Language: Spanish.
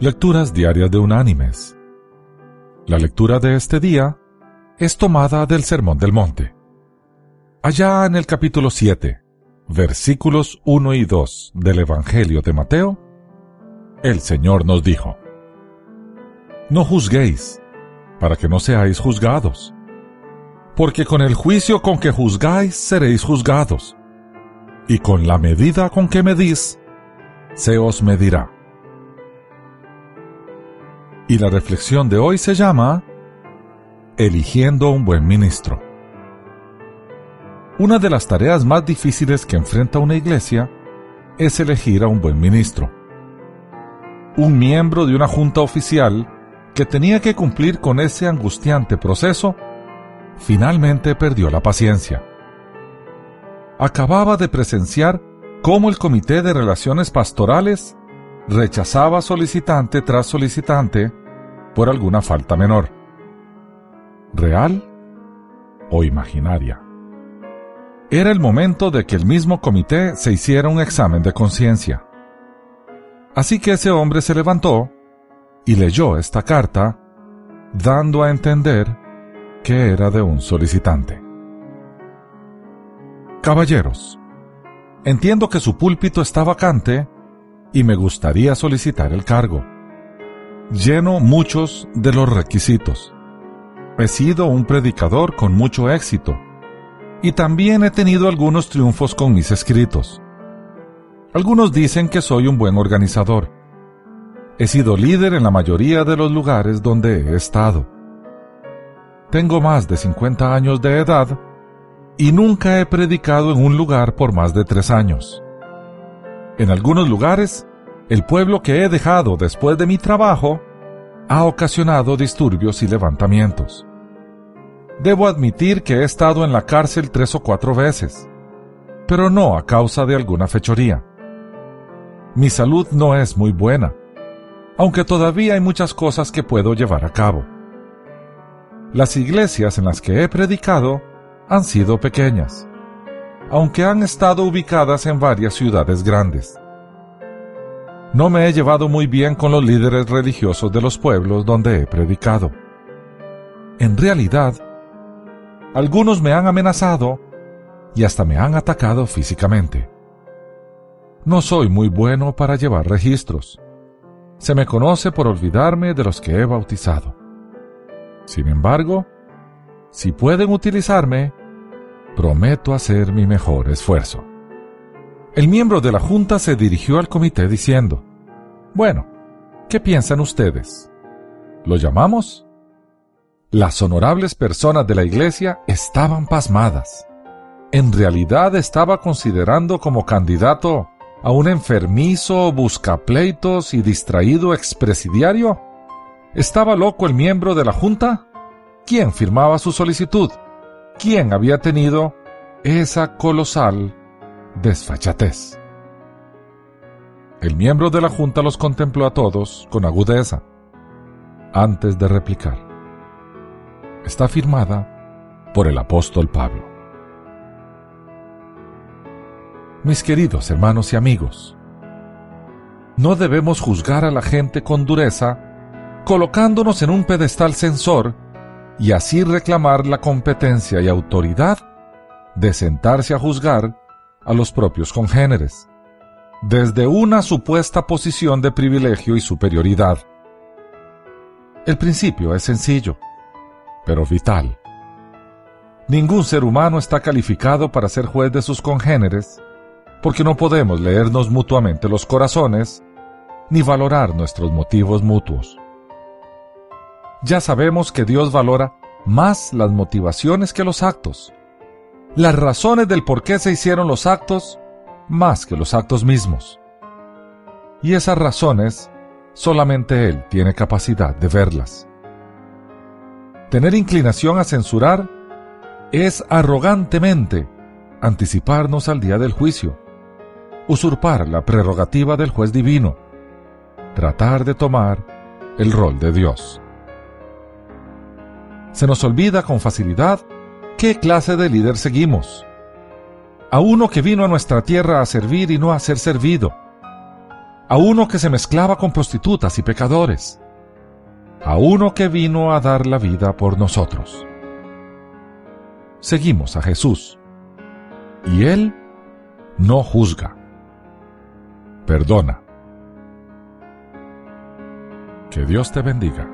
Lecturas Diarias de Unánimes. La lectura de este día es tomada del Sermón del Monte. Allá en el capítulo 7, versículos 1 y 2 del Evangelio de Mateo, el Señor nos dijo, No juzguéis, para que no seáis juzgados, porque con el juicio con que juzgáis seréis juzgados, y con la medida con que medís, se os medirá. Y la reflexión de hoy se llama Eligiendo un buen ministro. Una de las tareas más difíciles que enfrenta una iglesia es elegir a un buen ministro. Un miembro de una junta oficial que tenía que cumplir con ese angustiante proceso, finalmente perdió la paciencia. Acababa de presenciar cómo el Comité de Relaciones Pastorales rechazaba solicitante tras solicitante por alguna falta menor. ¿Real o imaginaria? Era el momento de que el mismo comité se hiciera un examen de conciencia. Así que ese hombre se levantó y leyó esta carta, dando a entender que era de un solicitante. Caballeros, entiendo que su púlpito está vacante y me gustaría solicitar el cargo. Lleno muchos de los requisitos. He sido un predicador con mucho éxito y también he tenido algunos triunfos con mis escritos. Algunos dicen que soy un buen organizador. He sido líder en la mayoría de los lugares donde he estado. Tengo más de 50 años de edad y nunca he predicado en un lugar por más de tres años. En algunos lugares, el pueblo que he dejado después de mi trabajo ha ocasionado disturbios y levantamientos. Debo admitir que he estado en la cárcel tres o cuatro veces, pero no a causa de alguna fechoría. Mi salud no es muy buena, aunque todavía hay muchas cosas que puedo llevar a cabo. Las iglesias en las que he predicado han sido pequeñas, aunque han estado ubicadas en varias ciudades grandes. No me he llevado muy bien con los líderes religiosos de los pueblos donde he predicado. En realidad, algunos me han amenazado y hasta me han atacado físicamente. No soy muy bueno para llevar registros. Se me conoce por olvidarme de los que he bautizado. Sin embargo, si pueden utilizarme, prometo hacer mi mejor esfuerzo. El miembro de la Junta se dirigió al comité diciendo, Bueno, ¿qué piensan ustedes? ¿Lo llamamos? Las honorables personas de la iglesia estaban pasmadas. En realidad estaba considerando como candidato a un enfermizo, buscapleitos y distraído expresidiario. ¿Estaba loco el miembro de la Junta? ¿Quién firmaba su solicitud? ¿Quién había tenido esa colosal desfachatez? El miembro de la Junta los contempló a todos con agudeza, antes de replicar. Está firmada por el apóstol Pablo. Mis queridos hermanos y amigos, no debemos juzgar a la gente con dureza colocándonos en un pedestal censor y así reclamar la competencia y autoridad de sentarse a juzgar a los propios congéneres, desde una supuesta posición de privilegio y superioridad. El principio es sencillo, pero vital. Ningún ser humano está calificado para ser juez de sus congéneres, porque no podemos leernos mutuamente los corazones ni valorar nuestros motivos mutuos ya sabemos que Dios valora más las motivaciones que los actos, las razones del por qué se hicieron los actos más que los actos mismos. Y esas razones solamente Él tiene capacidad de verlas. Tener inclinación a censurar es arrogantemente anticiparnos al día del juicio, usurpar la prerrogativa del juez divino, tratar de tomar el rol de Dios se nos olvida con facilidad qué clase de líder seguimos. A uno que vino a nuestra tierra a servir y no a ser servido. a uno que se mezclaba con prostitutas y pecadores, a uno que vino a dar la vida por nosotros. Seguimos a Jesús, y Él no juzga, perdona. Que Dios te bendiga.